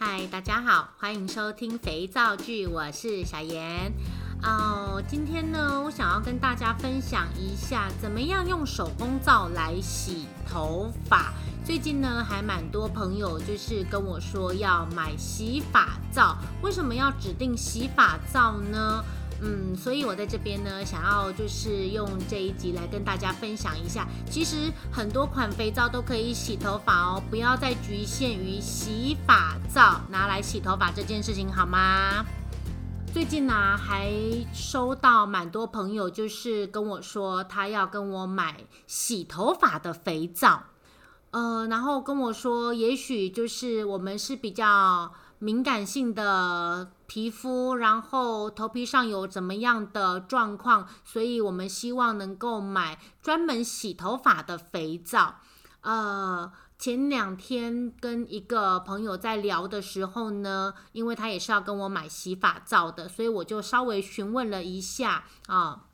嗨，大家好，欢迎收听肥皂剧，我是小妍。哦，今天呢，我想要跟大家分享一下，怎么样用手工皂来洗头发。最近呢，还蛮多朋友就是跟我说要买洗发皂，为什么要指定洗发皂呢？嗯，所以我在这边呢，想要就是用这一集来跟大家分享一下，其实很多款肥皂都可以洗头发哦，不要再局限于洗发皂拿来洗头发这件事情，好吗？最近呢，还收到蛮多朋友就是跟我说，他要跟我买洗头发的肥皂，呃，然后跟我说，也许就是我们是比较。敏感性的皮肤，然后头皮上有怎么样的状况，所以我们希望能够买专门洗头发的肥皂。呃，前两天跟一个朋友在聊的时候呢，因为他也是要跟我买洗发皂的，所以我就稍微询问了一下啊。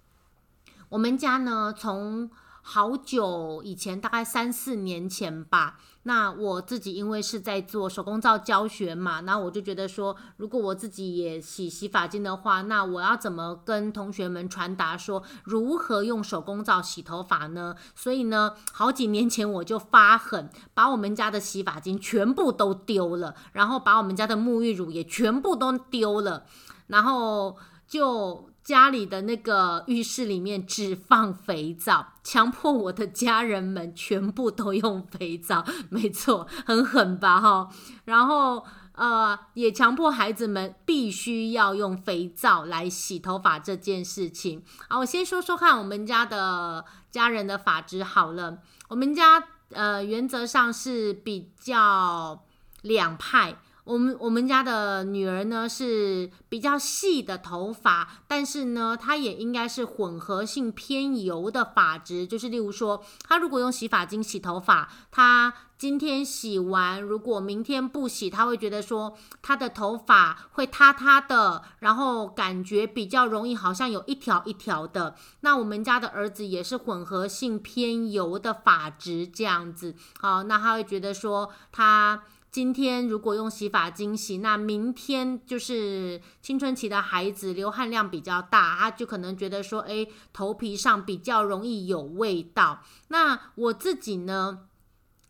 我们家呢，从好久以前，大概三四年前吧。那我自己因为是在做手工皂教学嘛，那我就觉得说，如果我自己也洗洗发精的话，那我要怎么跟同学们传达说如何用手工皂洗头发呢？所以呢，好几年前我就发狠，把我们家的洗发精全部都丢了，然后把我们家的沐浴乳也全部都丢了，然后就。家里的那个浴室里面只放肥皂，强迫我的家人们全部都用肥皂，没错，很狠吧哈。然后呃，也强迫孩子们必须要用肥皂来洗头发这件事情。啊，我先说说看我们家的家人的发质好了。我们家呃原则上是比较两派。我们我们家的女儿呢是比较细的头发，但是呢，她也应该是混合性偏油的发质。就是例如说，她如果用洗发精洗头发，她今天洗完，如果明天不洗，她会觉得说她的头发会塌塌的，然后感觉比较容易，好像有一条一条的。那我们家的儿子也是混合性偏油的发质，这样子，好，那他会觉得说他。今天如果用洗发精洗，那明天就是青春期的孩子流汗量比较大，他就可能觉得说，哎，头皮上比较容易有味道。那我自己呢，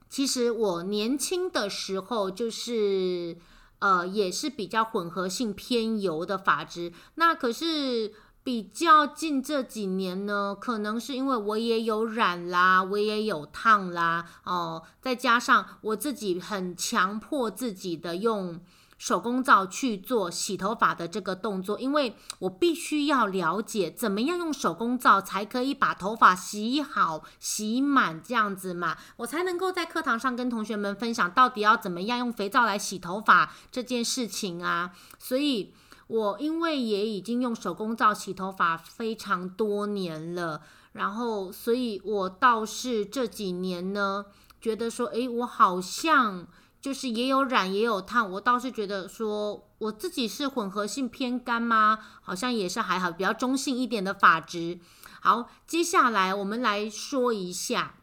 其实我年轻的时候就是，呃，也是比较混合性偏油的发质。那可是。比较近这几年呢，可能是因为我也有染啦，我也有烫啦，哦，再加上我自己很强迫自己的用手工皂去做洗头发的这个动作，因为我必须要了解怎么样用手工皂才可以把头发洗好、洗满这样子嘛，我才能够在课堂上跟同学们分享到底要怎么样用肥皂来洗头发这件事情啊，所以。我因为也已经用手工皂洗头发非常多年了，然后所以我倒是这几年呢，觉得说，诶，我好像就是也有染也有烫，我倒是觉得说我自己是混合性偏干吗？好像也是还好，比较中性一点的发质。好，接下来我们来说一下。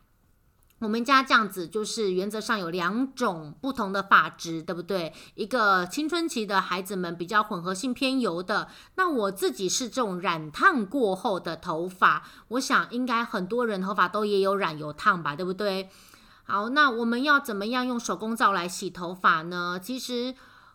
我们家这样子就是原则上有两种不同的发质，对不对？一个青春期的孩子们比较混合性偏油的，那我自己是这种染烫过后的头发，我想应该很多人头发都也有染油烫吧，对不对？好，那我们要怎么样用手工皂来洗头发呢？其实。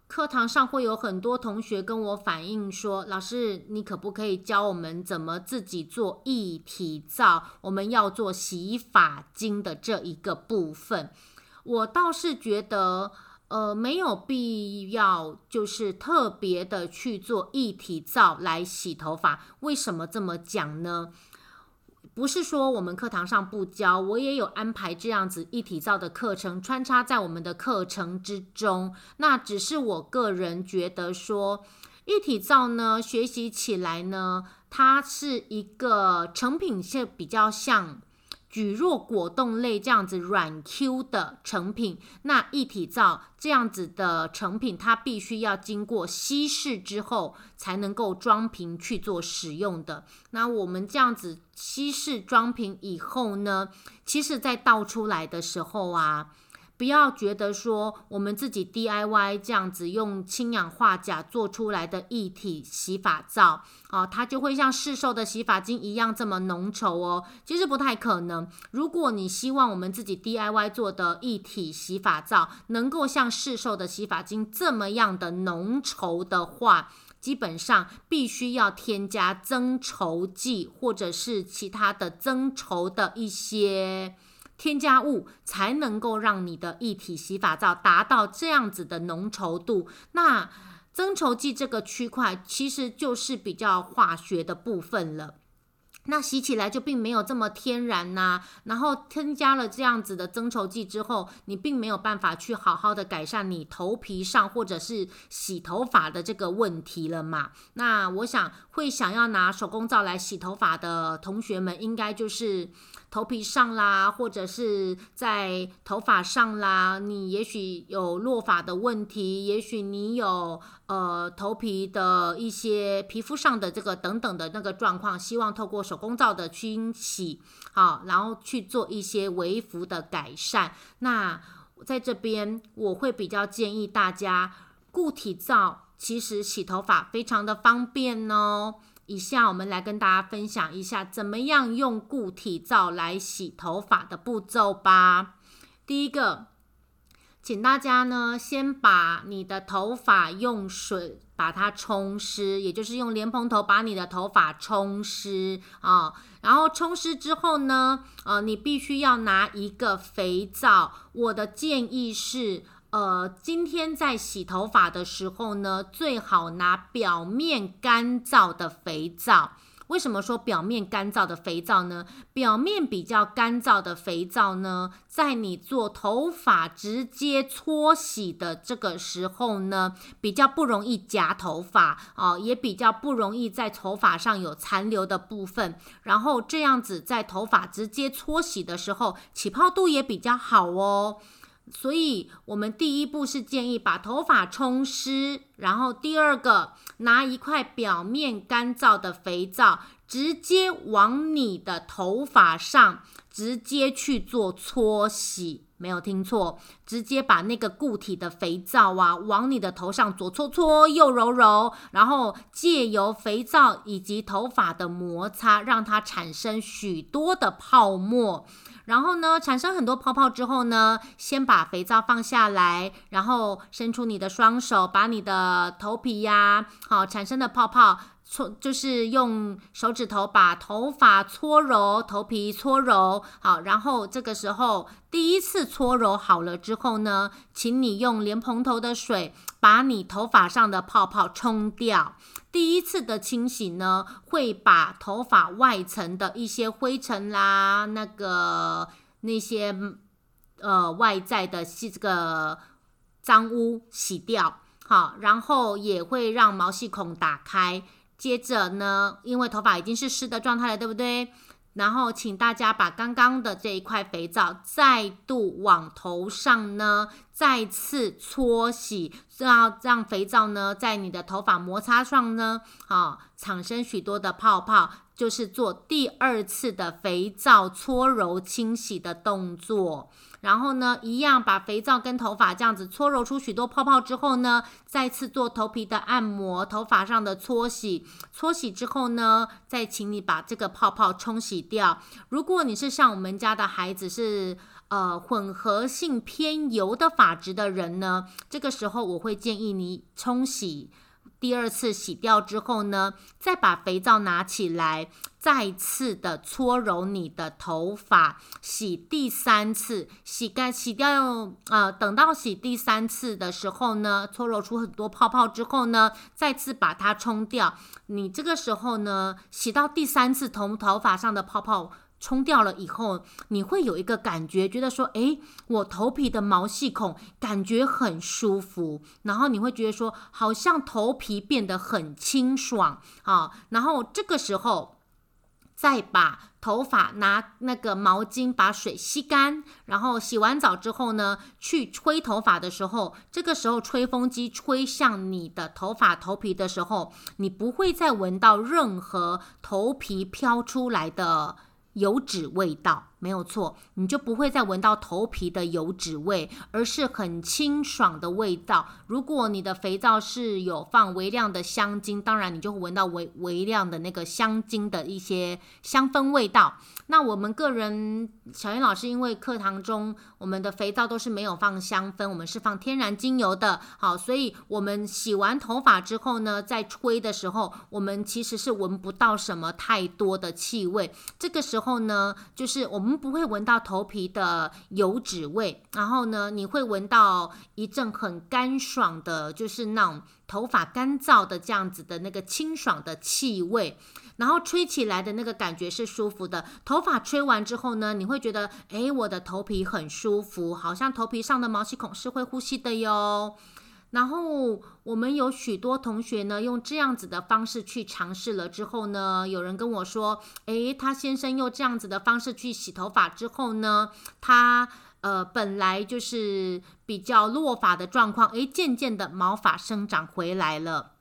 课堂上会有很多同学跟我反映说：“老师，你可不可以教我们怎么自己做一体皂？我们要做洗发精的这一个部分。”我倒是觉得，呃，没有必要，就是特别的去做一体皂来洗头发。为什么这么讲呢？不是说我们课堂上不教，我也有安排这样子一体造的课程穿插在我们的课程之中。那只是我个人觉得说，一体造呢，学习起来呢，它是一个成品是比较像。蒟蒻果冻类这样子软 Q 的成品，那一体皂这样子的成品，它必须要经过稀释之后才能够装瓶去做使用的。那我们这样子稀释装瓶以后呢，其实在倒出来的时候啊，不要觉得说我们自己 DIY 这样子用氢氧化钾做出来的液体洗发皂，哦，它就会像市售的洗发精一样这么浓稠哦。其实不太可能。如果你希望我们自己 DIY 做的液体洗发皂能够像市售的洗发精这么样的浓稠的话，基本上必须要添加增稠剂或者是其他的增稠的一些。添加物才能够让你的一体洗发皂达到这样子的浓稠度。那增稠剂这个区块其实就是比较化学的部分了。那洗起来就并没有这么天然呐、然后添加了这样子的增稠剂之后，你并没有办法去好好的改善你头皮上或者是洗头发的这个问题了嘛。那我想会想要拿手工皂来洗头发的同学们，应该就是头皮上啦，或者是在头发上啦，你也许有落发的问题，也许你有。呃，头皮的一些皮肤上的这个等等的那个状况，希望透过手手工皂的清洗，好，然后去做一些微幅的改善。那在这边，我会比较建议大家，固体皂其实洗头发非常的方便哦。以下我们来跟大家分享一下，怎么样用固体皂来洗头发的步骤吧。第一个。请大家呢，先把你的头发用水把它冲湿，也就是用莲蓬头把你的头发冲湿啊。然后冲湿之后呢，呃，你必须要拿一个肥皂。我的建议是，呃，今天在洗头发的时候呢，最好拿表面干燥的肥皂。为什么说表面干燥的肥皂呢？表面比较干燥的肥皂呢，在你做头发直接搓洗的这个时候呢，比较不容易夹头发哦，也比较不容易在头发上有残留的部分。然后这样子在头发直接搓洗的时候，起泡度也比较好哦。所以，我们第一步是建议把头发冲湿，然后第二个拿一块表面干燥的肥皂，直接往你的头发上直接去做搓洗，没有听错，直接把那个固体的肥皂啊往你的头上左搓搓，右揉揉，然后借由肥皂以及头发的摩擦，让它产生许多的泡沫。然后呢，产生很多泡泡之后呢，先把肥皂放下来，然后伸出你的双手，把你的头皮呀，好产生的泡泡搓，就是用手指头把头发搓揉，头皮搓揉，好，然后这个时候第一次搓揉好了之后呢，请你用莲蓬头的水把你头发上的泡泡冲掉。第一次的清洗呢，会把头发外层的一些灰尘啦，那个那些呃外在的细这个脏污洗掉，好，然后也会让毛细孔打开。接着呢，因为头发已经是湿的状态了，对不对？然后，请大家把刚刚的这一块肥皂再度往头上呢，再次搓洗，让让肥皂呢在你的头发摩擦上呢，啊，产生许多的泡泡，就是做第二次的肥皂搓揉清洗的动作。然后呢，一样把肥皂跟头发这样子搓揉出许多泡泡之后呢，再次做头皮的按摩，头发上的搓洗。搓洗之后呢，再请你把这个泡泡冲洗掉。如果你是像我们家的孩子是呃混合性偏油的发质的人呢，这个时候我会建议你冲洗。第二次洗掉之后呢，再把肥皂拿起来，再次的搓揉你的头发，洗第三次，洗干洗掉，呃，等到洗第三次的时候呢，搓揉出很多泡泡之后呢，再次把它冲掉。你这个时候呢，洗到第三次头头发上的泡泡。冲掉了以后，你会有一个感觉，觉得说，诶，我头皮的毛细孔感觉很舒服，然后你会觉得说，好像头皮变得很清爽啊。然后这个时候，再把头发拿那个毛巾把水吸干，然后洗完澡之后呢，去吹头发的时候，这个时候吹风机吹向你的头发头皮的时候，你不会再闻到任何头皮飘出来的油脂味道，没有错，你就不会再闻到头皮的油脂味，而是很清爽的味道。如果你的肥皂是有放微量的香精，当然你就会闻到微微量的那个香精的一些香氛味道。那我们个人小妍老师，因为课堂中我们的肥皂都是没有放香氛，我们是放天然精油的，好，所以我们洗完头发之后呢，在吹的时候，我们其实是闻不到什么太多的气味。这个时候呢，就是我们。我们不会闻到头皮的油脂味，然后呢，你会闻到一阵很干爽的，就是那种头发干燥的这样子的那个清爽的气味，然后吹起来的那个感觉是舒服的。头发吹完之后呢，你会觉得，诶，我的头皮很舒服，好像头皮上的毛细孔是会呼吸的哟。然后我们有许多同学呢，用这样子的方式去尝试了之后呢，有人跟我说，诶，他先生用这样子的方式去洗头发之后呢，他呃本来就是比较落发的状况，诶，渐渐的毛发生长回来了。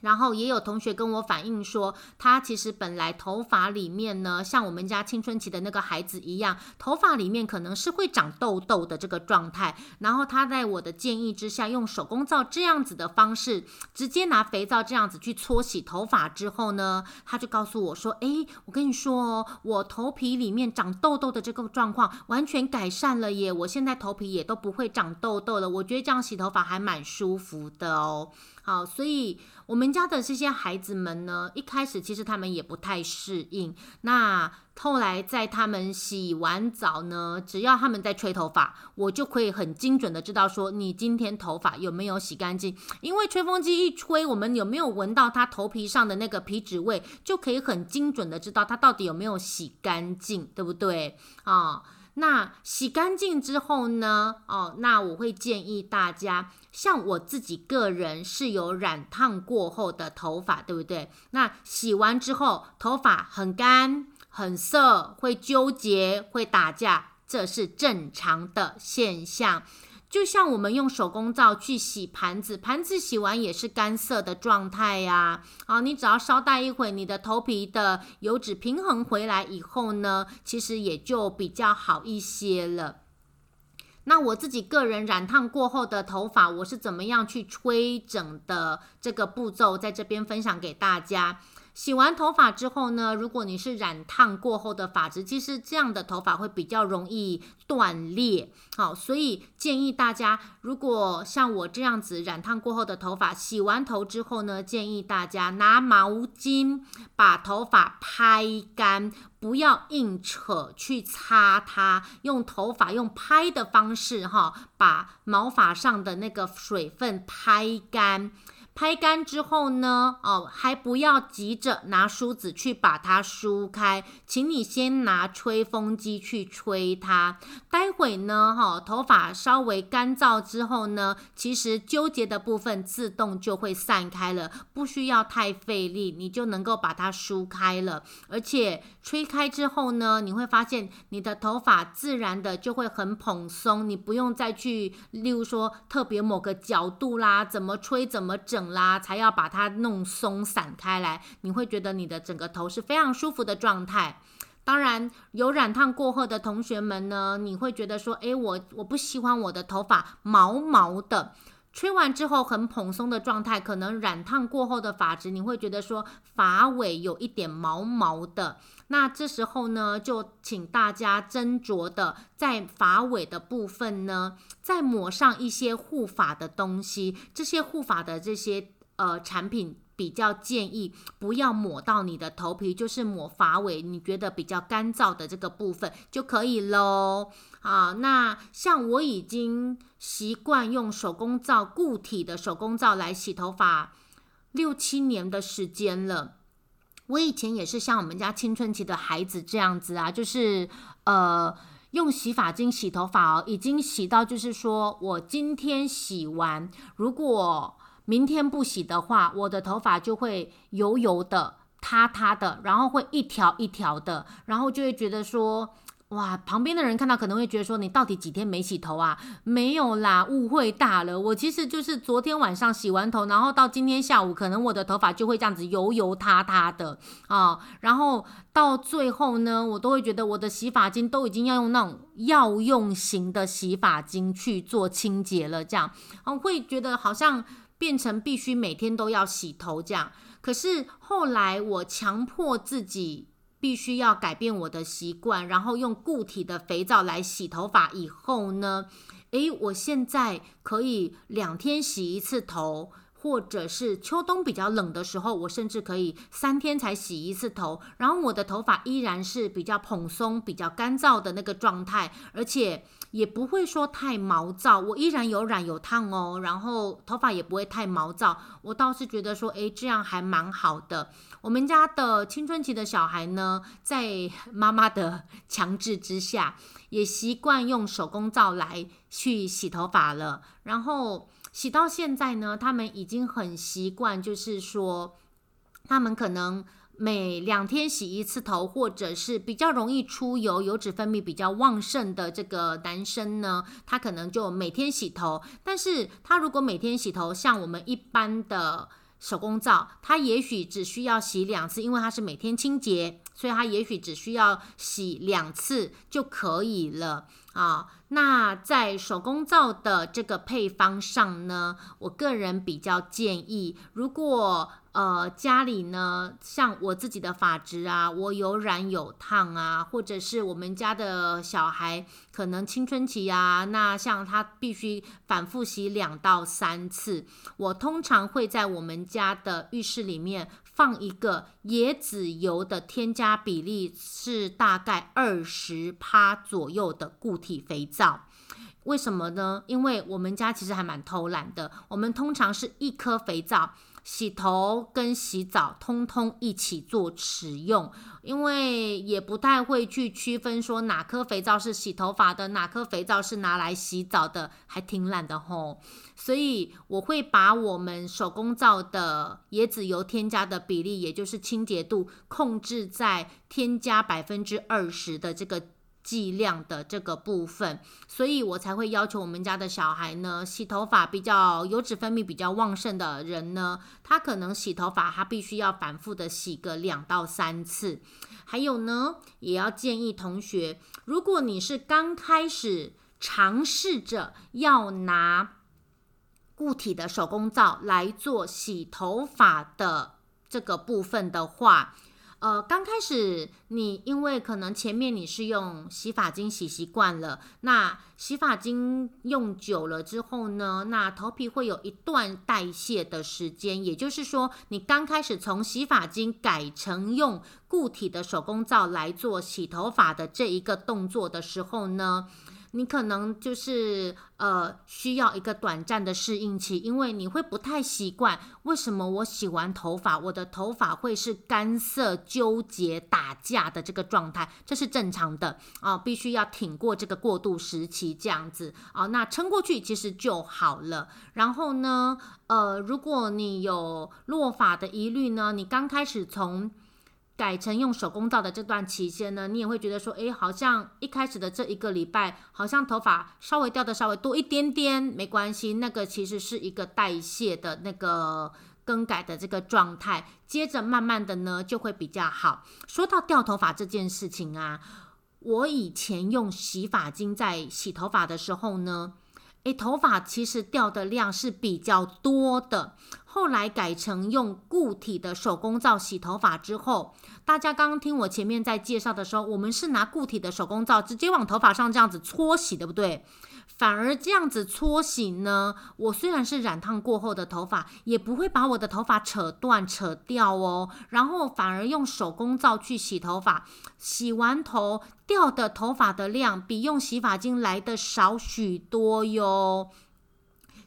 然后也有同学跟我反映说，他其实本来头发里面呢，像我们家青春期的那个孩子一样，头发里面可能是会长痘痘的这个状态。然后他在我的建议之下，用手工皂这样子的方式，直接拿肥皂这样子去搓洗头发之后呢，他就告诉我说：“诶，我跟你说哦，我头皮里面长痘痘的这个状况完全改善了耶！我现在头皮也都不会长痘痘了。我觉得这样洗头发还蛮舒服的哦。”好，所以我们家的这些孩子们呢，一开始其实他们也不太适应。那后来在他们洗完澡呢，只要他们在吹头发，我就可以很精准的知道说，你今天头发有没有洗干净。因为吹风机一吹，我们有没有闻到他头皮上的那个皮脂味，就可以很精准的知道他到底有没有洗干净，对不对？啊。那洗干净之后呢？哦，那我会建议大家，像我自己个人是有染烫过后的头发，对不对？那洗完之后，头发很干、很涩，会纠结、会打架，这是正常的现象。就像我们用手工皂去洗盘子，盘子洗完也是干涩的状态呀。啊，你只要稍待一会，你的头皮的油脂平衡回来以后呢，其实也就比较好一些了。那我自己个人染烫过后的头发，我是怎么样去吹整的这个步骤，在这边分享给大家。洗完头发之后呢，如果你是染烫过后的发质，其实这样的头发会比较容易断裂。好，所以建议大家，如果像我这样子染烫过后的头发，洗完头之后呢，建议大家拿毛巾把头发拍干，不要硬扯去擦它，用头发用拍的方式哈，把毛发上的那个水分拍干。拍干之后呢，哦，还不要急着拿梳子去把它梳开，请你先拿吹风机去吹它。待会呢，哈、头发稍微干燥之后呢，其实纠结的部分自动就会散开了，不需要太费力，你就能够把它梳开了。而且吹开之后呢，你会发现你的头发自然的就会很蓬松，你不用再去，例如说特别某个角度啦，怎么吹怎么整。啦，才要把它弄松散开来，你会觉得你的整个头是非常舒服的状态。当然，有染烫过后的同学们呢，你会觉得说，诶，我我不喜欢我的头发毛毛的。吹完之后很蓬松的状态，可能染烫过后的发质，你会觉得说发尾有一点毛毛的。那这时候呢，就请大家斟酌的在发尾的部分呢，再抹上一些护发的东西。这些护发的这些呃产品，比较建议不要抹到你的头皮，就是抹发尾，你觉得比较干燥的这个部分就可以喽。啊，那像我已经习惯用手工皂固体的手工皂来洗头发六七年的时间了。我以前也是像我们家青春期的孩子这样子啊，就是呃用洗发精洗头发哦，已经洗到就是说我今天洗完，如果明天不洗的话，我的头发就会油油的、塌塌的，然后会一条一条的，然后就会觉得说哇，旁边的人看到可能会觉得说，你到底几天没洗头啊？没有啦，误会大了。我其实就是昨天晚上洗完头，然后到今天下午，可能我的头发就会这样子油油塌塌的啊。然后到最后呢，我都会觉得我的洗发精都已经要用那种药用型的洗发精去做清洁了，这样，我会觉得好像变成必须每天都要洗头这样。可是后来我强迫自己。必须要改变我的习惯，然后用固体的肥皂来洗头发以后呢，诶，我现在可以两天洗一次头。或者是秋冬比较冷的时候，我甚至可以三天才洗一次头，然后我的头发依然是比较蓬松、比较干燥的那个状态，而且也不会说太毛躁，我依然有染有烫哦，然后头发也不会太毛躁，我倒是觉得说，诶，这样还蛮好的。我们家的青春期的小孩呢，在妈妈的 强制之下，也习惯用手工皂来去洗头发了，然后。洗到现在呢，他们已经很习惯，就是说，他们可能每两天洗一次头，或者是比较容易出油、油脂分泌比较旺盛的这个男生呢，他可能就每天洗头。但是他如果每天洗头，像我们一般的手工皂，他也许只需要洗两次，因为他是每天清洁，所以他也许只需要洗两次就可以了啊。那在手工皂的这个配方上呢，我个人比较建议，如果呃家里呢，像我自己的发质啊，我有染有烫啊，或者是我们家的小孩可能青春期啊，那像他必须反复洗两到三次，我通常会在我们家的浴室里面。放一个椰子油的添加比例是大概二十趴左右的固体肥皂，为什么呢？因为我们家其实还蛮偷懒的，我们通常是一颗肥皂。洗头跟洗澡通通一起做使用，因为也不太会去区分说哪颗肥皂是洗头发的，哪颗肥皂是拿来洗澡的，还挺懒的吼。所以我会把我们手工皂的椰子油添加的比例，也就是清洁度，控制在添加百分之二十的这个。剂量的这个部分，所以我才会要求我们家的小孩呢，洗头发比较油脂分泌比较旺盛的人呢，他可能洗头发他必须要反复的洗个两到三次。还有呢，也要建议同学，如果你是刚开始尝试着要拿固体的手工皂来做洗头发的这个部分的话。呃，刚开始你因为可能前面你是用洗发精洗习惯了，那洗发精用久了之后呢，那头皮会有一段代谢的时间，也就是说，你刚开始从洗发精改成用固体的手工皂来做洗头发的这一个动作的时候呢。你可能就是呃需要一个短暂的适应期，因为你会不太习惯，为什么我洗完头发，我的头发会是干涩、纠结、打架的这个状态，这是正常的啊，必须要挺过这个过渡时期，这样子啊，那撑过去其实就好了。然后呢，呃，如果你有落发的疑虑呢，你刚开始从改成用手工皂的这段期间呢，你也会觉得说，诶，好像一开始的这一个礼拜，好像头发稍微掉的稍微多一点点，没关系，那个其实是一个代谢的那个更改的这个状态，接着慢慢的呢就会比较好。说到掉头发这件事情啊，我以前用洗发精在洗头发的时候呢。诶，头发其实掉的量是比较多的。后来改成用固体的手工皂洗头发之后，大家刚刚听我前面在介绍的时候，我们是拿固体的手工皂直接往头发上这样子搓洗，对不对？反而这样子搓洗呢，我虽然是染烫过后的头发，也不会把我的头发扯断、扯掉哦。然后反而用手工皂去洗头发，洗完头掉的头发的量比用洗发精来的少许多哟。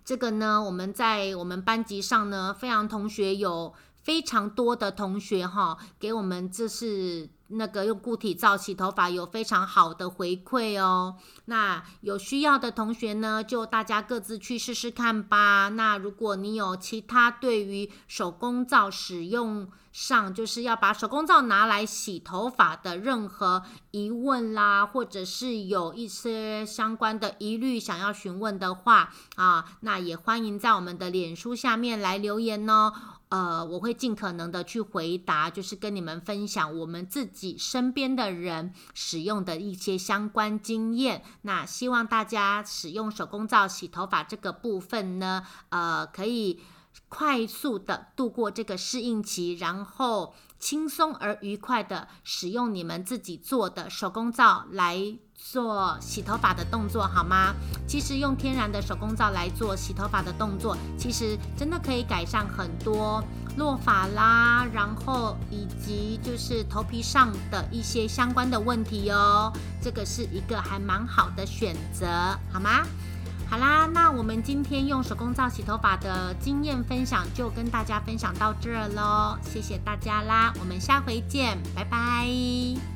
这个呢，我们在我们班级上呢，飞扬同学有非常多的同学哈，给我们这是。那个用固体皂洗头发有非常好的回馈哦。那有需要的同学呢，就大家各自去试试看吧。那如果你有其他对于手工皂使用上，就是要把手工皂拿来洗头发的任何疑问啦，或者是有一些相关的疑虑想要询问的话啊，那也欢迎在我们的脸书下面来留言哦。呃，我会尽可能的去回答，就是跟你们分享我们自己身边的人使用的一些相关经验。那希望大家使用手工皂洗头发这个部分呢，呃，可以快速的度过这个适应期，然后轻松而愉快的使用你们自己做的手工皂来做洗头发的动作，好吗？其实用天然的手工皂来做洗头发的动作，其实真的可以改善很多落发啦，然后以及就是头皮上的一些相关的问题哦。这个是一个还蛮好的选择，好吗？好啦，那我们今天用手工皂洗头发的经验分享就跟大家分享到这儿喽，谢谢大家啦，我们下回见，拜拜。